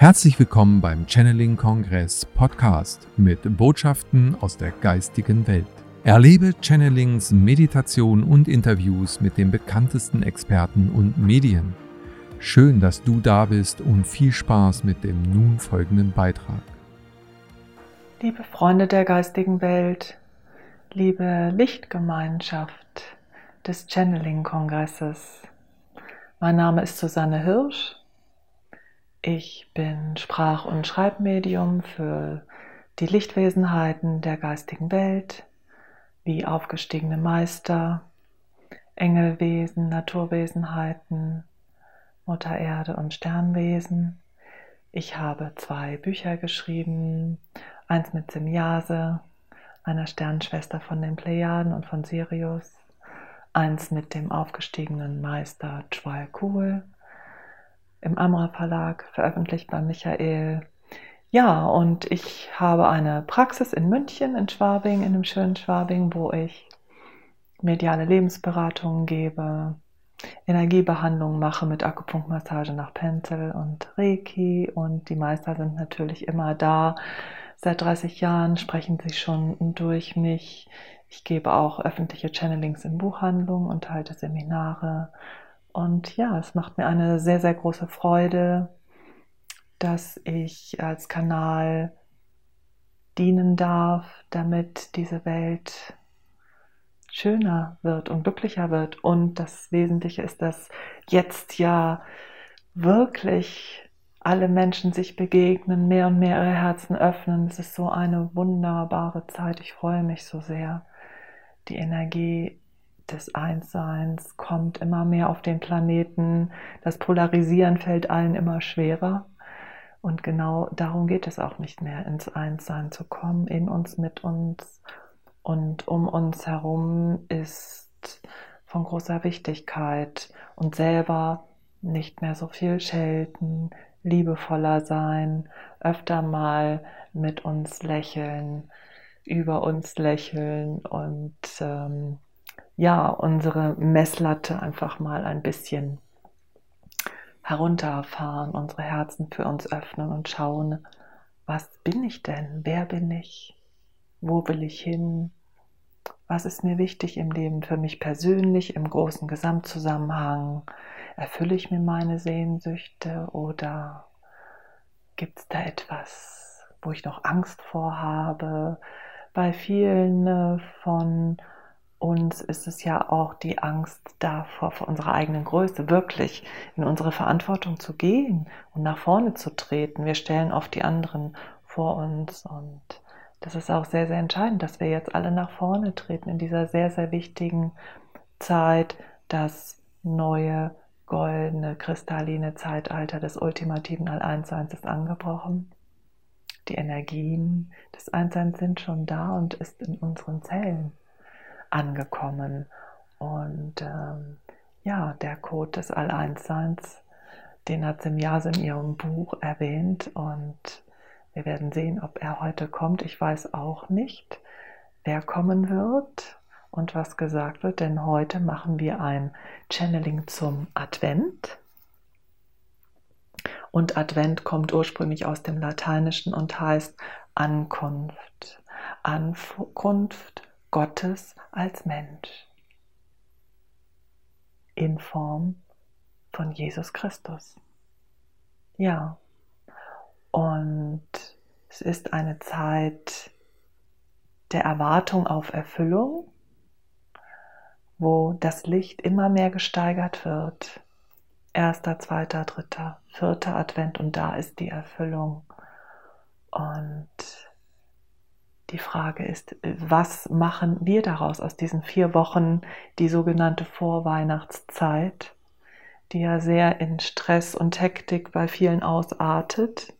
Herzlich willkommen beim Channeling Kongress Podcast mit Botschaften aus der geistigen Welt. Erlebe Channelings, Meditation und Interviews mit den bekanntesten Experten und Medien. Schön, dass du da bist und viel Spaß mit dem nun folgenden Beitrag. Liebe Freunde der geistigen Welt, liebe Lichtgemeinschaft des Channeling-Kongresses, mein Name ist Susanne Hirsch. Ich bin Sprach- und Schreibmedium für die Lichtwesenheiten der geistigen Welt, wie aufgestiegene Meister, Engelwesen, Naturwesenheiten, Mutter Erde und Sternwesen. Ich habe zwei Bücher geschrieben, eins mit Semyase, einer Sternschwester von den Plejaden und von Sirius, eins mit dem aufgestiegenen Meister Chwal im Amra Verlag, veröffentlicht bei Michael. Ja, und ich habe eine Praxis in München, in Schwabing, in dem schönen Schwabing, wo ich mediale Lebensberatungen gebe, Energiebehandlungen mache mit Akupunktmassage nach Penzel und Reiki und die Meister sind natürlich immer da. Seit 30 Jahren sprechen sie schon durch mich. Ich gebe auch öffentliche Channelings in Buchhandlungen und halte Seminare. Und ja, es macht mir eine sehr, sehr große Freude, dass ich als Kanal dienen darf, damit diese Welt schöner wird und glücklicher wird. Und das Wesentliche ist, dass jetzt ja wirklich alle Menschen sich begegnen, mehr und mehr ihre Herzen öffnen. Es ist so eine wunderbare Zeit. Ich freue mich so sehr. Die Energie des Einsseins kommt immer mehr auf den Planeten. Das Polarisieren fällt allen immer schwerer. Und genau darum geht es auch nicht mehr, ins Einssein zu kommen, in uns, mit uns und um uns herum ist von großer Wichtigkeit und selber nicht mehr so viel schelten, liebevoller sein, öfter mal mit uns lächeln, über uns lächeln und ähm, ja, unsere Messlatte einfach mal ein bisschen herunterfahren, unsere Herzen für uns öffnen und schauen, was bin ich denn? Wer bin ich? Wo will ich hin? Was ist mir wichtig im Leben für mich persönlich, im großen Gesamtzusammenhang? Erfülle ich mir meine Sehnsüchte oder gibt es da etwas, wo ich noch Angst vor habe? Bei vielen äh, von uns ist es ja auch die Angst davor, vor unserer eigenen Größe wirklich in unsere Verantwortung zu gehen und nach vorne zu treten. Wir stellen oft die anderen vor uns und das ist auch sehr, sehr entscheidend, dass wir jetzt alle nach vorne treten in dieser sehr, sehr wichtigen Zeit, das neue goldene, kristalline Zeitalter des ultimativen All-Einsseins ist angebrochen. Die Energien des Einsseins sind schon da und ist in unseren Zellen angekommen. Und ähm, ja, der Code des All-Einsseins, den hat Semyase in ihrem Buch erwähnt und wir werden sehen, ob er heute kommt. Ich weiß auch nicht, wer kommen wird und was gesagt wird, denn heute machen wir ein Channeling zum Advent. Und Advent kommt ursprünglich aus dem Lateinischen und heißt Ankunft. Ankunft Gottes als Mensch in Form von Jesus Christus. Ja, und es ist eine Zeit der Erwartung auf Erfüllung, wo das Licht immer mehr gesteigert wird. Erster, zweiter, dritter, vierter Advent und da ist die Erfüllung. Und die Frage ist, was machen wir daraus aus diesen vier Wochen, die sogenannte Vorweihnachtszeit, die ja sehr in Stress und Hektik bei vielen ausartet.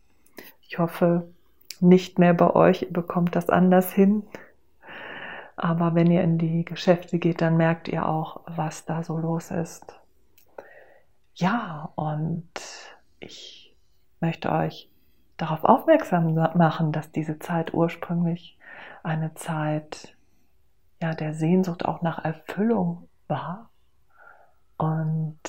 Ich hoffe nicht mehr bei euch, ihr bekommt das anders hin. Aber wenn ihr in die Geschäfte geht, dann merkt ihr auch, was da so los ist. Ja, und ich möchte euch darauf aufmerksam machen, dass diese Zeit ursprünglich eine Zeit ja, der Sehnsucht auch nach Erfüllung war. Und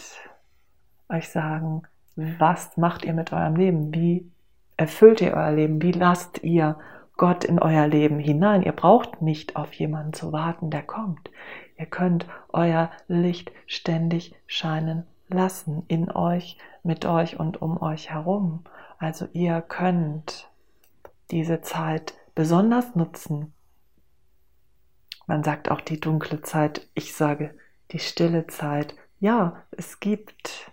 euch sagen, was macht ihr mit eurem Leben? Wie erfüllt ihr euer Leben? Wie lasst ihr Gott in euer Leben hinein? Ihr braucht nicht auf jemanden zu warten, der kommt. Ihr könnt euer Licht ständig scheinen lassen in euch, mit euch und um euch herum. Also ihr könnt diese Zeit besonders nutzen. Man sagt auch die dunkle Zeit, ich sage die stille Zeit. Ja, es gibt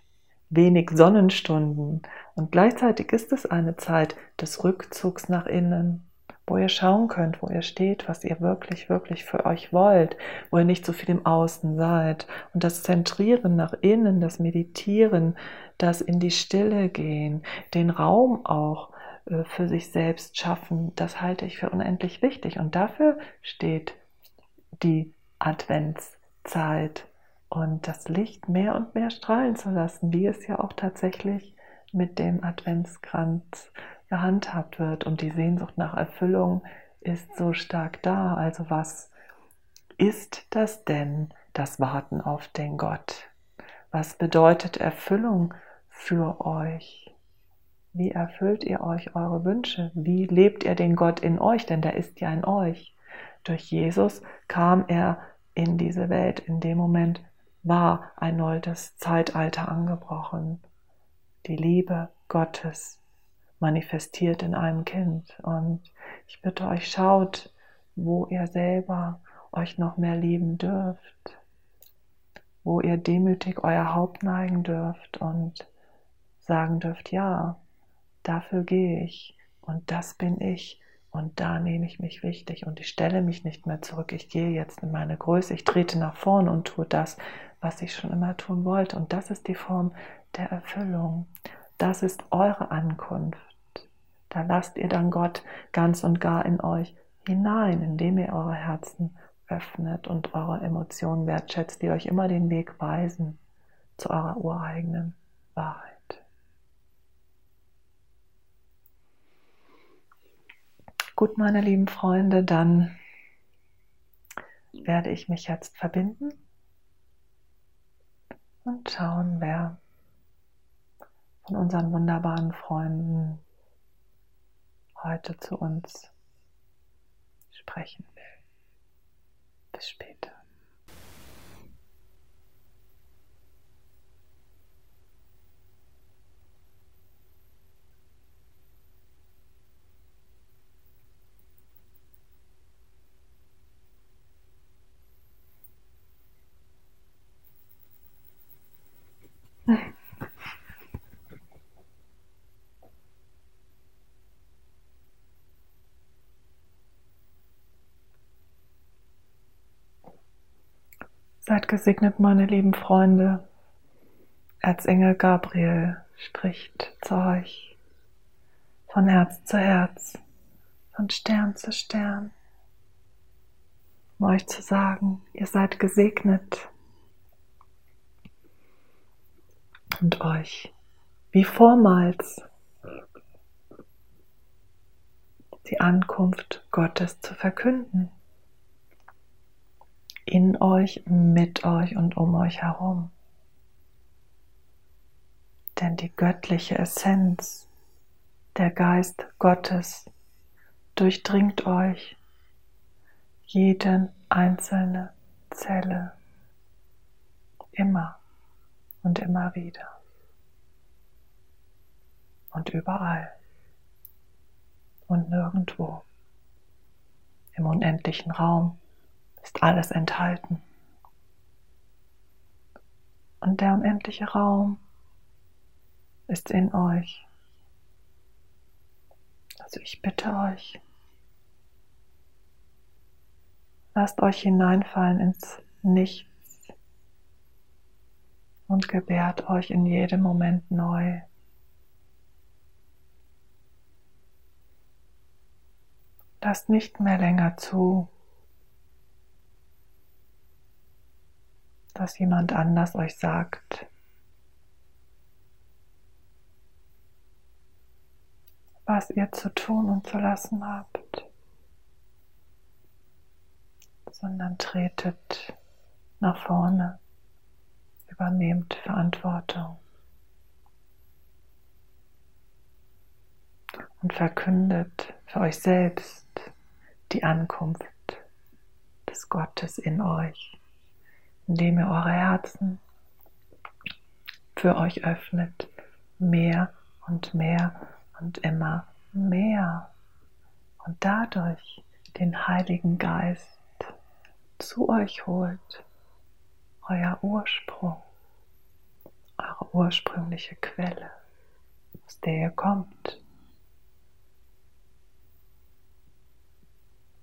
wenig Sonnenstunden und gleichzeitig ist es eine Zeit des Rückzugs nach innen, wo ihr schauen könnt, wo ihr steht, was ihr wirklich, wirklich für euch wollt, wo ihr nicht so viel im Außen seid. Und das Zentrieren nach innen, das Meditieren, das in die Stille gehen, den Raum auch äh, für sich selbst schaffen, das halte ich für unendlich wichtig. Und dafür steht die Adventszeit und das Licht mehr und mehr strahlen zu lassen, wie es ja auch tatsächlich mit dem Adventskranz gehandhabt wird. Und die Sehnsucht nach Erfüllung ist so stark da. Also was ist das denn, das Warten auf den Gott? Was bedeutet Erfüllung für euch? Wie erfüllt ihr euch eure Wünsche? Wie lebt ihr den Gott in euch? Denn der ist ja in euch. Durch Jesus kam er in diese Welt. In dem Moment war ein neues Zeitalter angebrochen. Die Liebe Gottes manifestiert in einem Kind. Und ich bitte euch, schaut, wo ihr selber euch noch mehr lieben dürft, wo ihr demütig euer Haupt neigen dürft und sagen dürft, ja, dafür gehe ich und das bin ich und da nehme ich mich wichtig und ich stelle mich nicht mehr zurück. Ich gehe jetzt in meine Größe, ich trete nach vorn und tue das, was ich schon immer tun wollte. Und das ist die Form der Erfüllung. Das ist eure Ankunft. Da lasst ihr dann Gott ganz und gar in euch hinein, indem ihr eure Herzen öffnet und eure Emotionen wertschätzt, die euch immer den Weg weisen zu eurer ureigenen Wahrheit. Gut, meine lieben Freunde, dann werde ich mich jetzt verbinden und schauen, wer von unseren wunderbaren Freunden heute zu uns sprechen will. Bis später. Seid gesegnet, meine lieben Freunde. Erzengel Gabriel spricht zu euch. Von Herz zu Herz, von Stern zu Stern, um euch zu sagen, ihr seid gesegnet. Und euch wie vormals die Ankunft Gottes zu verkünden in euch, mit euch und um euch herum. Denn die göttliche Essenz, der Geist Gottes, durchdringt euch, jeden einzelne Zelle, immer und immer wieder und überall und nirgendwo im unendlichen Raum ist alles enthalten. Und der unendliche Raum ist in euch. Also ich bitte euch, lasst euch hineinfallen ins Nichts und gebärt euch in jedem Moment neu. Lasst nicht mehr länger zu, dass jemand anders euch sagt, was ihr zu tun und zu lassen habt, sondern tretet nach vorne, übernehmt Verantwortung. und verkündet für euch selbst die Ankunft des Gottes in euch, indem ihr eure Herzen für euch öffnet, mehr und mehr und immer mehr und dadurch den Heiligen Geist zu euch holt, euer Ursprung, eure ursprüngliche Quelle, aus der ihr kommt.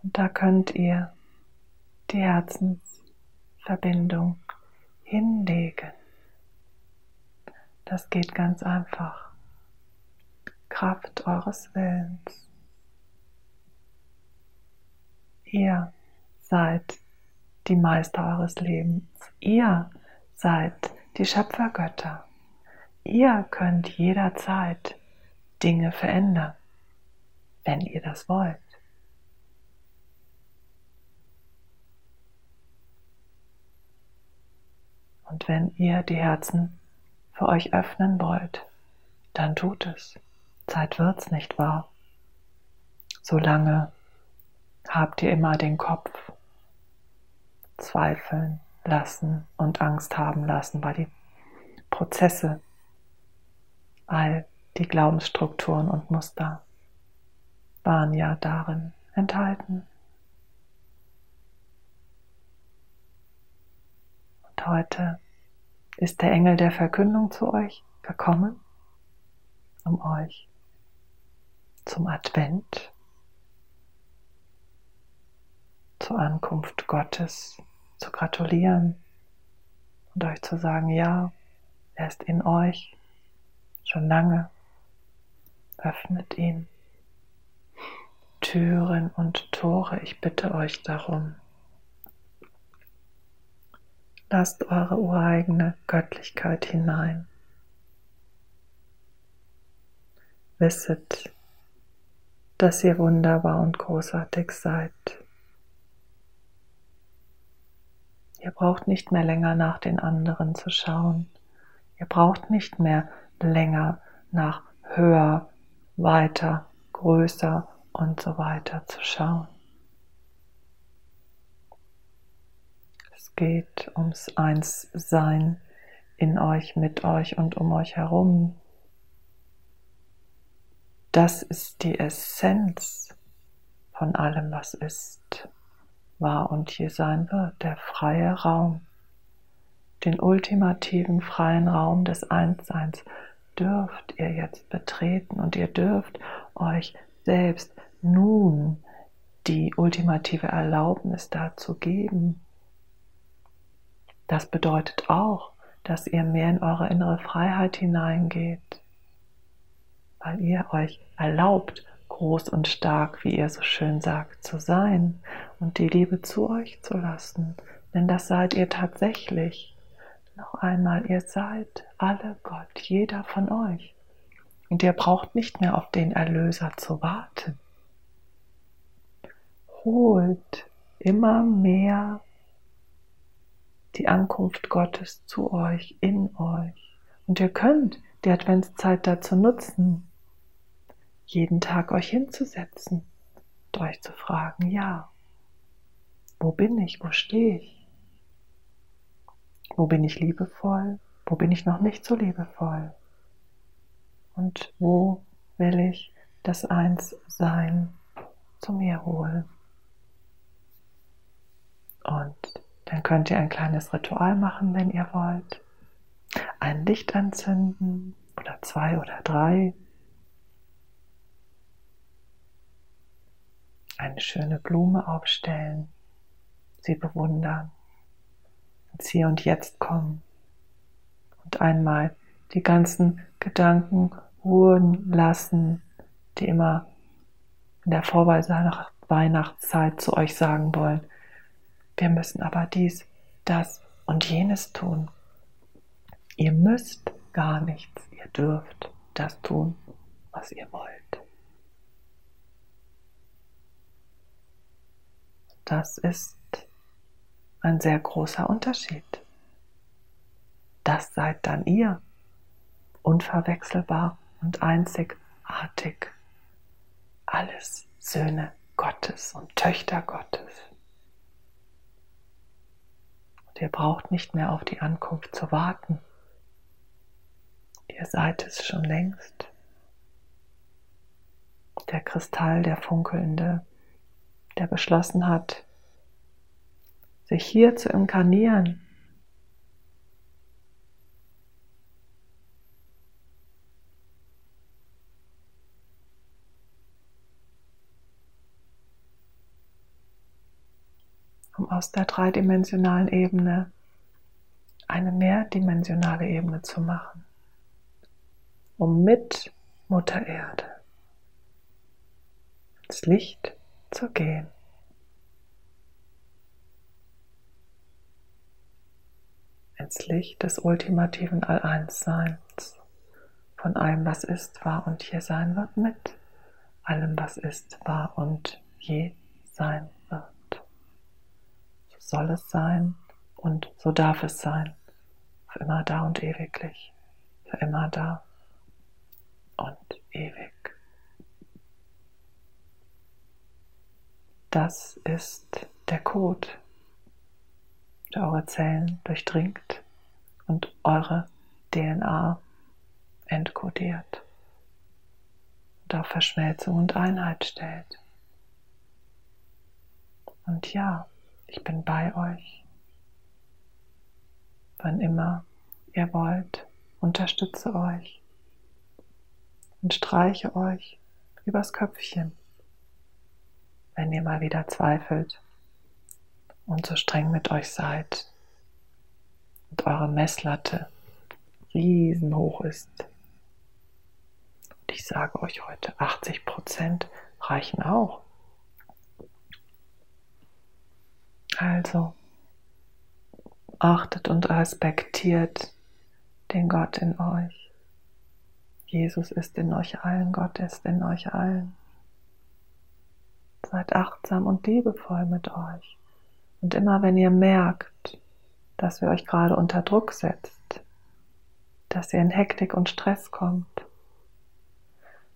Und da könnt ihr die Herzensverbindung hinlegen. Das geht ganz einfach. Kraft eures Willens. Ihr seid die Meister eures Lebens. Ihr seid die Schöpfergötter. Ihr könnt jederzeit Dinge verändern, wenn ihr das wollt. Und wenn ihr die Herzen für euch öffnen wollt, dann tut es. Zeit wird's nicht wahr. Solange habt ihr immer den Kopf zweifeln lassen und Angst haben lassen, weil die Prozesse, all die Glaubensstrukturen und Muster waren ja darin enthalten. Heute ist der Engel der Verkündung zu euch gekommen, um euch zum Advent zur Ankunft Gottes zu gratulieren und euch zu sagen, ja, er ist in euch schon lange. Öffnet ihn. Türen und Tore, ich bitte euch darum. Lasst eure ureigene Göttlichkeit hinein. Wisset, dass ihr wunderbar und großartig seid. Ihr braucht nicht mehr länger nach den anderen zu schauen. Ihr braucht nicht mehr länger nach höher, weiter, größer und so weiter zu schauen. Es geht ums Einssein in euch, mit euch und um euch herum. Das ist die Essenz von allem, was ist war und hier sein wird, der freie Raum. Den ultimativen freien Raum des Einsseins dürft ihr jetzt betreten und ihr dürft euch selbst nun die ultimative Erlaubnis dazu geben. Das bedeutet auch, dass ihr mehr in eure innere Freiheit hineingeht, weil ihr euch erlaubt, groß und stark, wie ihr so schön sagt, zu sein und die Liebe zu euch zu lassen. Denn das seid ihr tatsächlich. Noch einmal, ihr seid alle Gott, jeder von euch. Und ihr braucht nicht mehr auf den Erlöser zu warten. Holt immer mehr die Ankunft Gottes zu euch, in euch. Und ihr könnt die Adventszeit dazu nutzen, jeden Tag euch hinzusetzen und euch zu fragen, ja, wo bin ich, wo stehe ich? Wo bin ich liebevoll? Wo bin ich noch nicht so liebevoll? Und wo will ich das Einssein zu mir holen? Und dann könnt ihr ein kleines Ritual machen, wenn ihr wollt. Ein Licht anzünden oder zwei oder drei. Eine schöne Blume aufstellen, sie bewundern, ins Hier und Jetzt kommen. Und einmal die ganzen Gedanken ruhen lassen, die immer in der Vorweihnachtszeit zu euch sagen wollen, wir müssen aber dies, das und jenes tun. Ihr müsst gar nichts, ihr dürft das tun, was ihr wollt. Das ist ein sehr großer Unterschied. Das seid dann ihr, unverwechselbar und einzigartig alles Söhne Gottes und Töchter Gottes. Und ihr braucht nicht mehr auf die Ankunft zu warten. Ihr seid es schon längst. Der Kristall, der funkelnde, der beschlossen hat, sich hier zu inkarnieren, aus der dreidimensionalen Ebene eine mehrdimensionale Ebene zu machen, um mit Mutter Erde ins Licht zu gehen. Ins Licht des ultimativen All-Eins-Seins, von allem, was ist, war und je sein wird, mit allem, was ist, war und je sein soll es sein und so darf es sein, für immer da und ewiglich, für immer da und ewig. Das ist der Code, der eure Zellen durchdringt und eure DNA entkodiert und auf Verschmelzung und Einheit stellt. Und ja, ich bin bei euch. Wann immer ihr wollt, unterstütze euch und streiche euch übers Köpfchen, wenn ihr mal wieder zweifelt und so streng mit euch seid und eure Messlatte riesenhoch ist. Und ich sage euch heute, 80 Prozent reichen auch. Also achtet und respektiert den Gott in euch. Jesus ist in euch allen, Gott ist in euch allen. Seid achtsam und liebevoll mit euch. Und immer wenn ihr merkt, dass ihr euch gerade unter Druck setzt, dass ihr in Hektik und Stress kommt,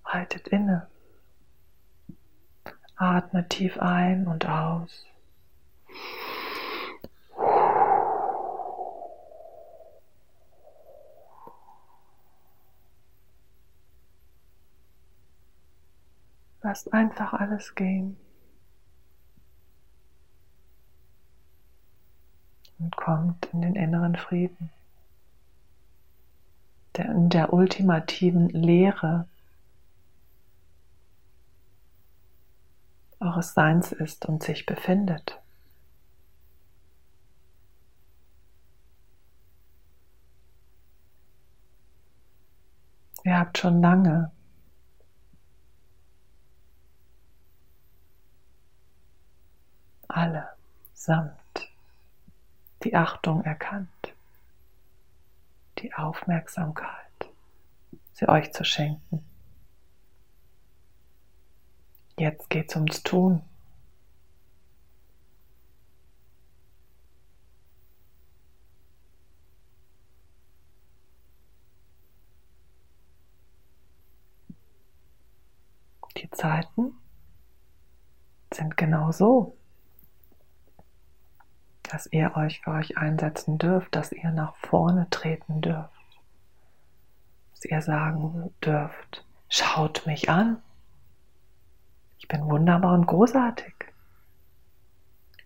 haltet inne. Atmet tief ein und aus. Lasst einfach alles gehen. Und kommt in den inneren Frieden, der in der ultimativen Lehre eures Seins ist und sich befindet. Ihr habt schon lange alle samt die Achtung erkannt, die Aufmerksamkeit, sie euch zu schenken. Jetzt geht's ums Tun. Die Zeiten sind genau so, dass ihr euch für euch einsetzen dürft, dass ihr nach vorne treten dürft, dass ihr sagen dürft, schaut mich an, ich bin wunderbar und großartig,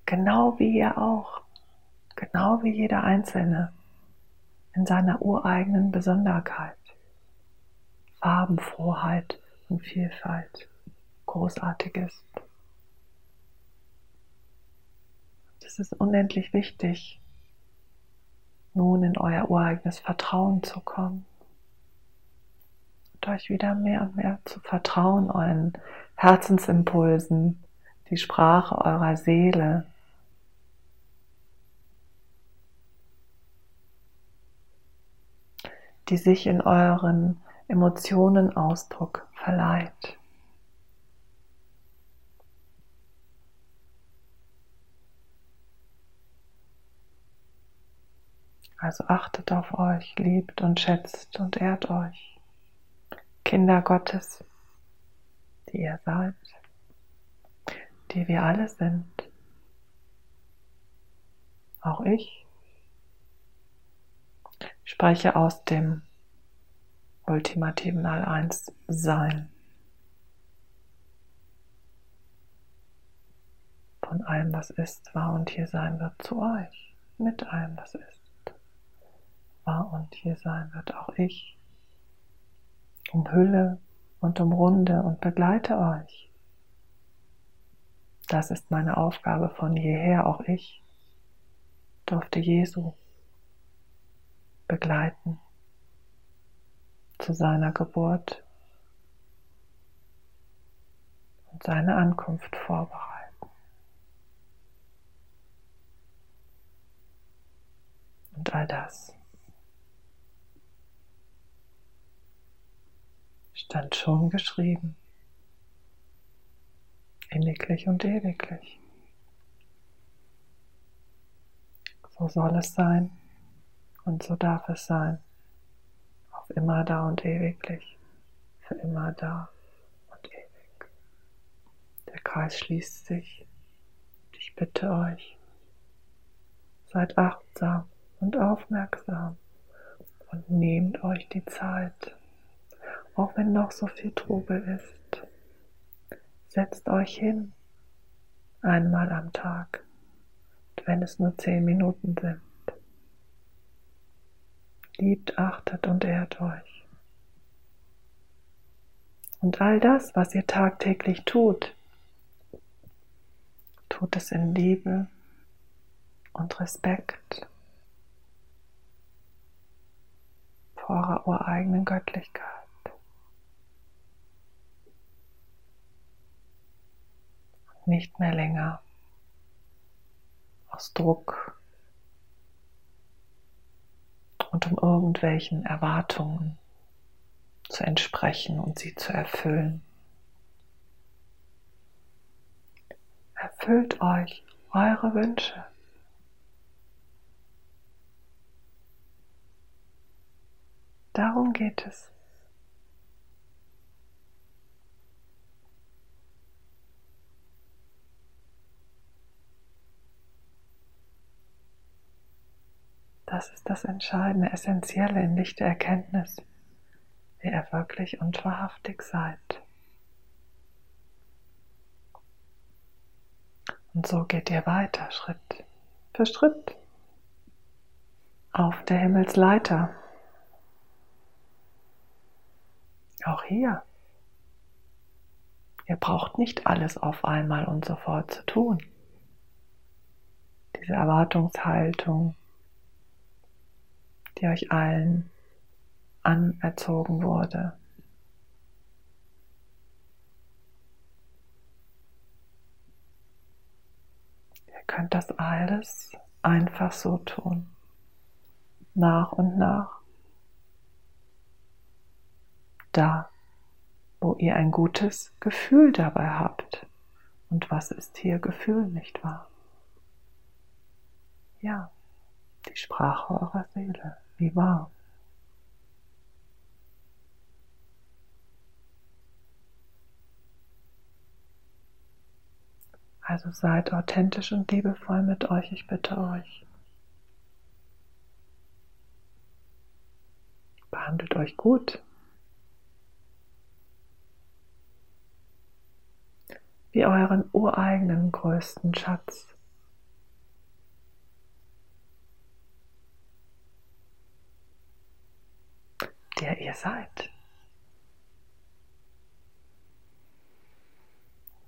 genau wie ihr auch, genau wie jeder Einzelne in seiner ureigenen Besonderheit, Farbenfroheit, und Vielfalt großartig ist. Es ist unendlich wichtig, nun in euer ureigenes Vertrauen zu kommen und euch wieder mehr und mehr zu vertrauen, euren Herzensimpulsen, die Sprache eurer Seele. die sich in euren Emotionen Ausdruck verleiht. Also achtet auf euch, liebt und schätzt und ehrt euch. Kinder Gottes, die ihr seid, die wir alle sind. Auch ich spreche aus dem ultimativen All-Eins Sein. Von allem, was ist, war und hier sein wird, zu euch. Mit allem, was ist, war und hier sein wird, auch ich. Umhülle und umrunde und begleite euch. Das ist meine Aufgabe von jeher, auch ich durfte Jesu begleiten zu seiner Geburt und seine Ankunft vorbereiten. Und all das stand schon geschrieben, inniglich und ewiglich. So soll es sein und so darf es sein. Auf immer da und ewiglich, für immer da und ewig. Der Kreis schließt sich. Ich bitte euch, seid achtsam und aufmerksam und nehmt euch die Zeit, auch wenn noch so viel Trubel ist. Setzt euch hin, einmal am Tag wenn es nur zehn Minuten sind. Liebt, achtet und ehrt euch. Und all das, was ihr tagtäglich tut, tut es in Liebe und Respekt vor eurer ureigenen Göttlichkeit. Nicht mehr länger aus Druck und um irgendwelchen Erwartungen zu entsprechen und sie zu erfüllen. Erfüllt euch eure Wünsche. Darum geht es. Das ist das Entscheidende, Essentielle in Licht der Erkenntnis, wer ihr wirklich und wahrhaftig seid. Und so geht ihr weiter, Schritt für Schritt, auf der Himmelsleiter. Auch hier. Ihr braucht nicht alles auf einmal und sofort zu tun. Diese Erwartungshaltung, die euch allen anerzogen wurde. Ihr könnt das alles einfach so tun, nach und nach. Da, wo ihr ein gutes Gefühl dabei habt. Und was ist hier Gefühl, nicht wahr? Ja, die Sprache eurer Seele wie wahr. Also seid authentisch und liebevoll mit euch, ich bitte euch. Behandelt euch gut. Wie euren ureigenen größten Schatz. Der ihr seid.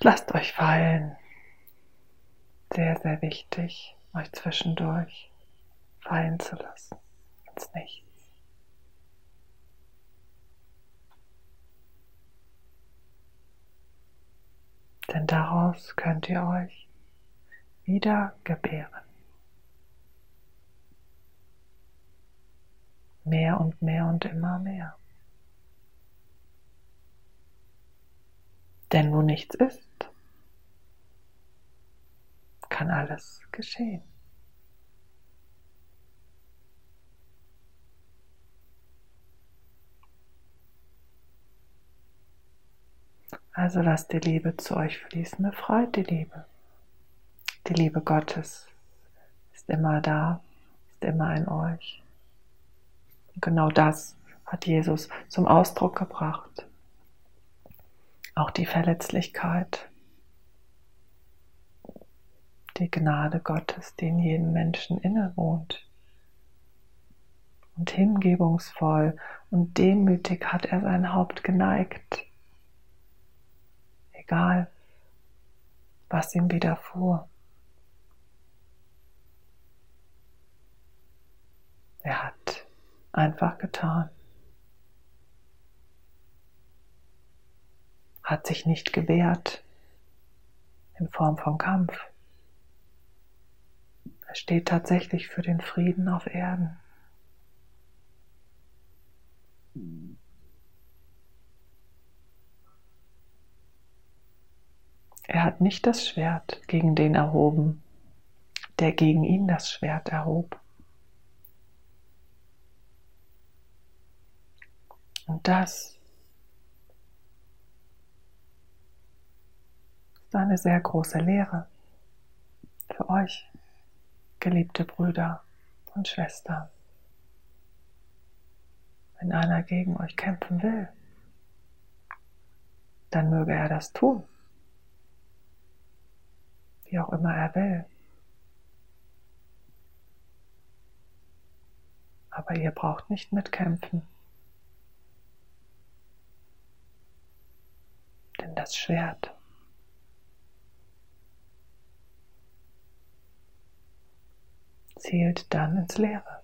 Lasst euch fallen. Sehr, sehr wichtig, euch zwischendurch fallen zu lassen ins Nichts. Denn daraus könnt ihr euch wieder gebären. Mehr und mehr und immer mehr. Denn wo nichts ist, kann alles geschehen. Also lasst die Liebe zu euch fließen, befreit die Liebe. Die Liebe Gottes ist immer da, ist immer in euch. Und genau das hat Jesus zum Ausdruck gebracht. Auch die Verletzlichkeit, die Gnade Gottes, die in jedem Menschen innewohnt. Und hingebungsvoll und demütig hat er sein Haupt geneigt egal, was ihm widerfuhr. Er hat einfach getan. Hat sich nicht gewehrt in Form von Kampf. Er steht tatsächlich für den Frieden auf Erden. Er hat nicht das Schwert gegen den erhoben, der gegen ihn das Schwert erhob. Und das ist eine sehr große Lehre für euch, geliebte Brüder und Schwestern. Wenn einer gegen euch kämpfen will, dann möge er das tun wie auch immer er will. Aber ihr braucht nicht mitkämpfen. Denn das Schwert zielt dann ins Leere.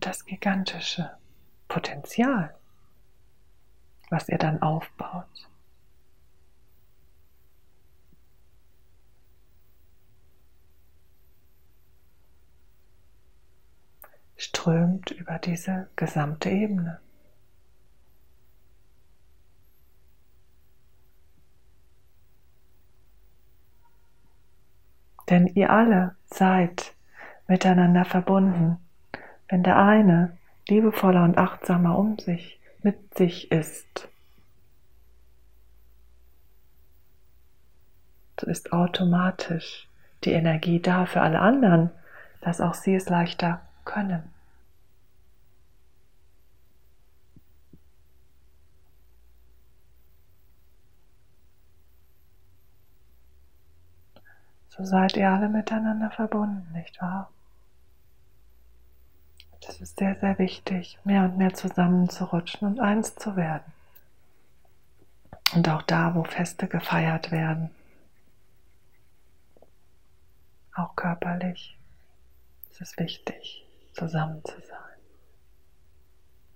das gigantische Potenzial, was ihr dann aufbaut. Strömt über diese gesamte Ebene. Denn ihr alle seid miteinander verbunden wenn der eine liebevoller und achtsamer um sich, mit sich ist, so ist automatisch die Energie da für alle anderen, dass auch sie es leichter können. So seid ihr alle miteinander verbunden, nicht wahr? Das ist sehr, sehr wichtig, mehr und mehr zusammenzurutschen und eins zu werden. Und auch da, wo Feste gefeiert werden, auch körperlich, ist es wichtig, zusammen zu sein.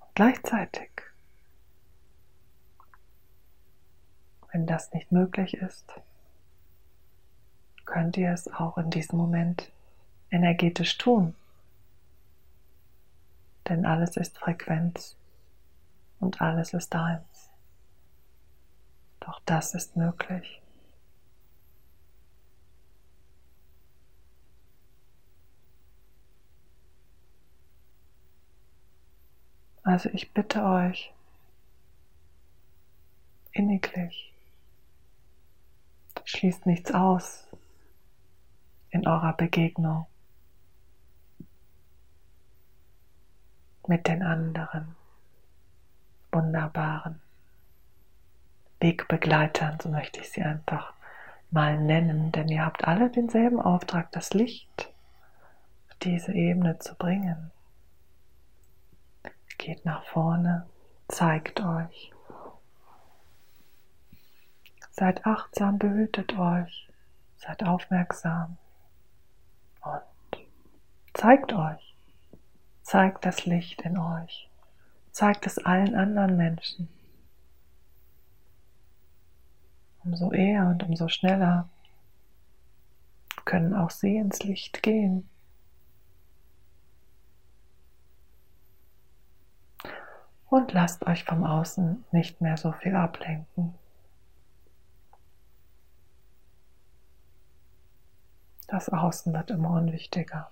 Und gleichzeitig, wenn das nicht möglich ist, könnt ihr es auch in diesem Moment energetisch tun denn alles ist Frequenz und alles ist eins. Doch das ist möglich. Also ich bitte euch inniglich, schließt nichts aus in eurer Begegnung. mit den anderen wunderbaren Wegbegleitern, so möchte ich sie einfach mal nennen, denn ihr habt alle denselben Auftrag, das Licht auf diese Ebene zu bringen. Geht nach vorne, zeigt euch. Seid achtsam, behütet euch, seid aufmerksam und zeigt euch. Zeigt das Licht in euch. Zeigt es allen anderen Menschen. Umso eher und umso schneller können auch sie ins Licht gehen. Und lasst euch vom Außen nicht mehr so viel ablenken. Das Außen wird immer unwichtiger.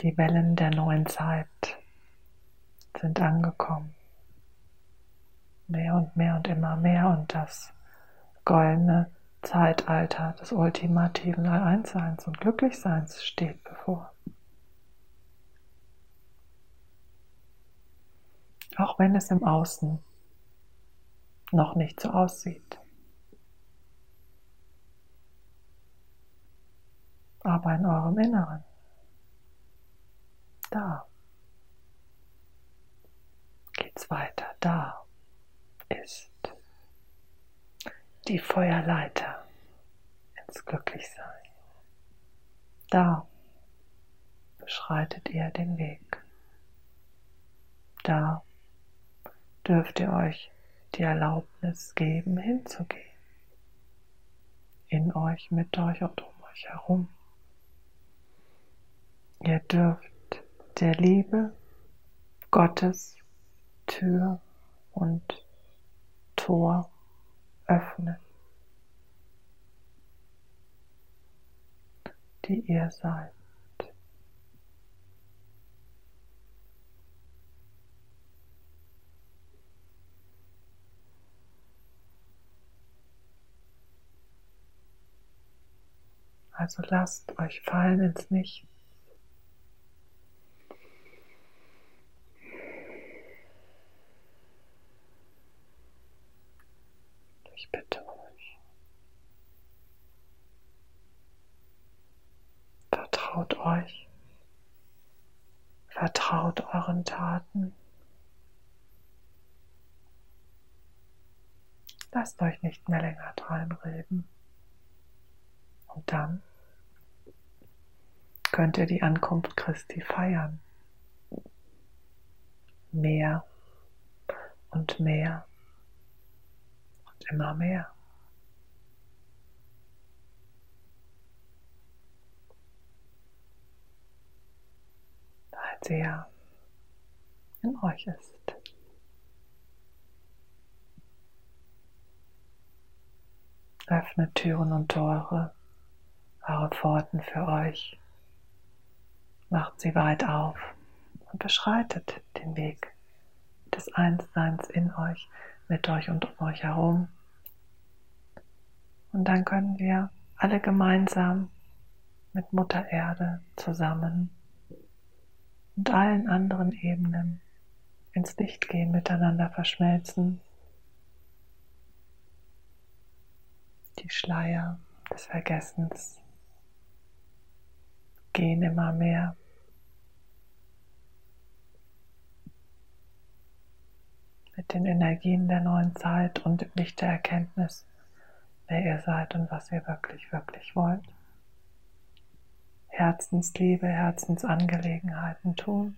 Die Wellen der neuen Zeit sind angekommen. Mehr und mehr und immer mehr und das goldene Zeitalter des ultimativen All-Eins-Seins und Glücklichseins steht bevor. Auch wenn es im Außen noch nicht so aussieht. Aber in eurem Inneren, da geht's weiter, da ist die Feuerleiter ins Glücklichsein. Da beschreitet ihr den Weg. Da dürft ihr euch die Erlaubnis geben, hinzugehen. In euch, mit euch und um euch herum. Ihr dürft der Liebe Gottes Tür und Tor öffnen, die ihr seid. Also lasst euch fallen ins Nichts. Ich bitte euch. Vertraut euch. Vertraut euren Taten. Lasst euch nicht mehr länger reinreden. Und dann könnt ihr die Ankunft Christi feiern. Mehr und mehr und immer mehr. Weil sie ja in euch ist. Öffnet Türen und Tore, eure Pforten für euch macht sie weit auf und beschreitet den Weg des Einsseins in euch, mit euch und um euch herum. Und dann können wir alle gemeinsam mit Mutter Erde zusammen und allen anderen Ebenen ins Licht gehen, miteinander verschmelzen. Die Schleier des Vergessens gehen immer mehr. Mit den Energien der neuen Zeit und im Licht der Erkenntnis, wer ihr seid und was ihr wirklich, wirklich wollt. Herzensliebe, Herzensangelegenheiten tun,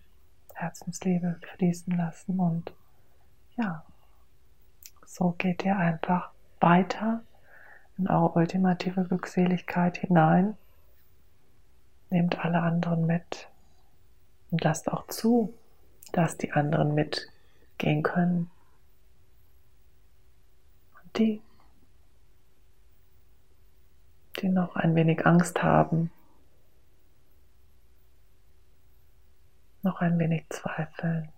Herzensliebe fließen lassen und ja, so geht ihr einfach weiter in eure ultimative Glückseligkeit hinein Nehmt alle anderen mit und lasst auch zu, dass die anderen mitgehen können. Und die, die noch ein wenig Angst haben, noch ein wenig zweifeln,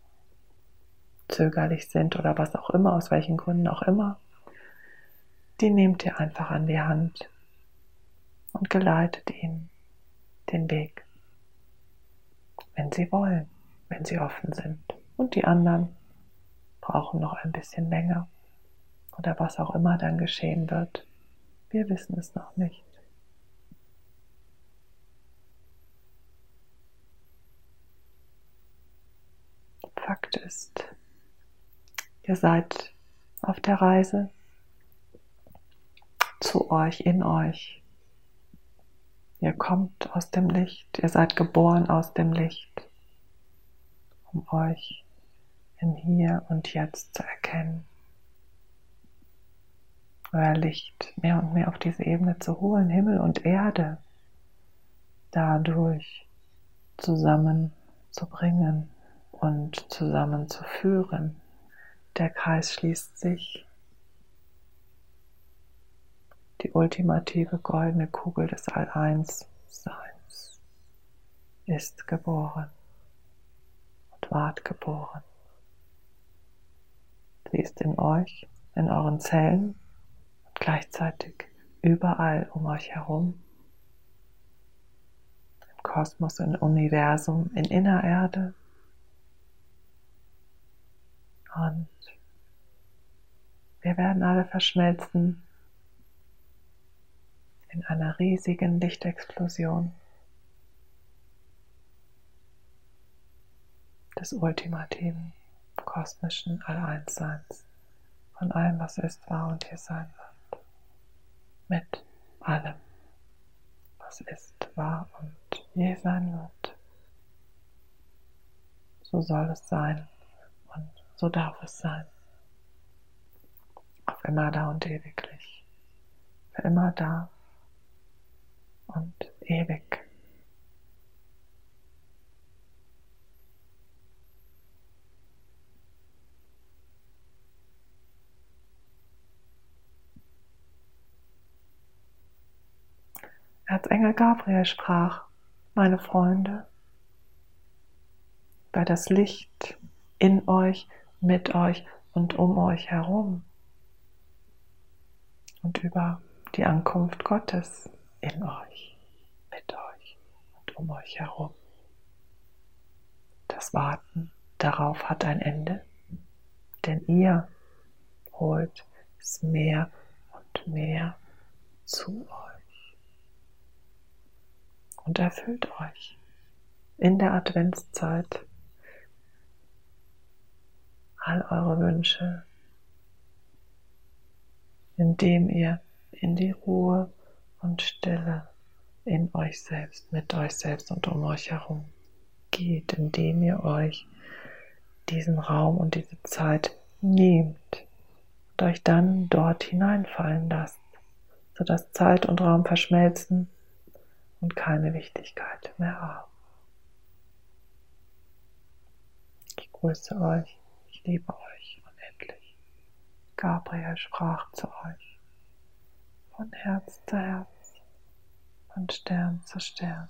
zögerlich sind oder was auch immer, aus welchen Gründen auch immer, die nehmt ihr einfach an die Hand und geleitet ihn den Weg, wenn sie wollen, wenn sie offen sind. Und die anderen brauchen noch ein bisschen länger oder was auch immer dann geschehen wird. Wir wissen es noch nicht. Fakt ist, ihr seid auf der Reise zu euch, in euch. Ihr kommt aus dem Licht, ihr seid geboren aus dem Licht, um euch im Hier und Jetzt zu erkennen. Euer Licht mehr und mehr auf diese Ebene zu holen, Himmel und Erde dadurch zusammenzubringen und zusammenzuführen, Der Kreis schließt sich. Die ultimative goldene Kugel des All-Eins-Seins ist geboren und ward geboren. Sie ist in euch, in euren Zellen und gleichzeitig überall um euch herum. Im Kosmos, im Universum, in Innererde. Und wir werden alle verschmelzen in einer riesigen Lichtexplosion des ultimativen kosmischen All-Eins-Seins, von allem, was ist, war und hier sein wird, mit allem, was ist, war und je sein wird. So soll es sein und so darf es sein. Auf immer da und ewiglich. Für immer da und ewig. Erzengel Gabriel sprach, meine Freunde, bei das Licht in euch, mit euch und um euch herum und über die Ankunft Gottes in euch, mit euch und um euch herum. Das Warten darauf hat ein Ende, denn ihr holt es mehr und mehr zu euch und erfüllt euch in der Adventszeit all eure Wünsche, indem ihr in die Ruhe und Stille in euch selbst, mit euch selbst und um euch herum geht, indem ihr euch diesen Raum und diese Zeit nehmt und euch dann dort hineinfallen lasst, sodass Zeit und Raum verschmelzen und keine Wichtigkeit mehr haben. Ich grüße euch, ich liebe euch unendlich. Gabriel sprach zu euch von Herz zu Herz, von Stern zu Stern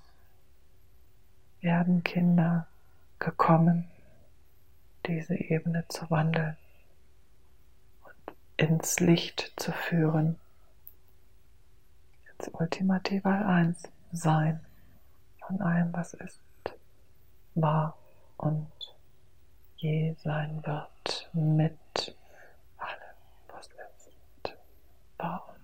werden Kinder gekommen, diese Ebene zu wandeln und ins Licht zu führen. Ins ultimative Eins sein von allem, was ist, war und je sein wird mit allem, was ist, war und